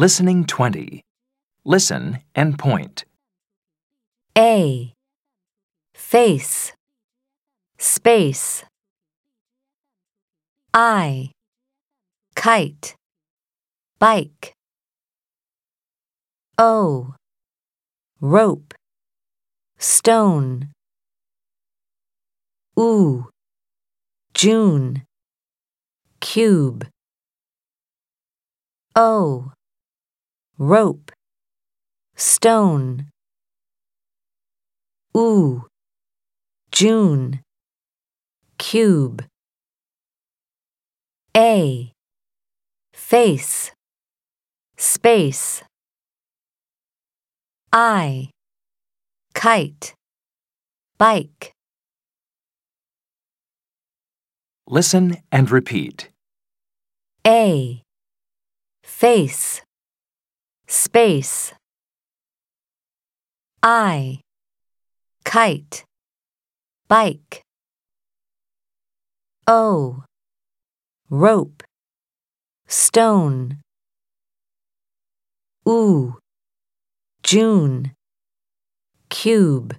Listening 20. Listen and point. A. Face. Space. I. Kite. Bike. O. Rope. Stone. Oo. June. Cube. O. Rope. Stone. Oo. June. Cube. A. Face. Space. I. Kite. Bike. Listen and repeat. A. Face. Space. I. Kite. Bike. O. Rope. Stone. Oo. June. Cube.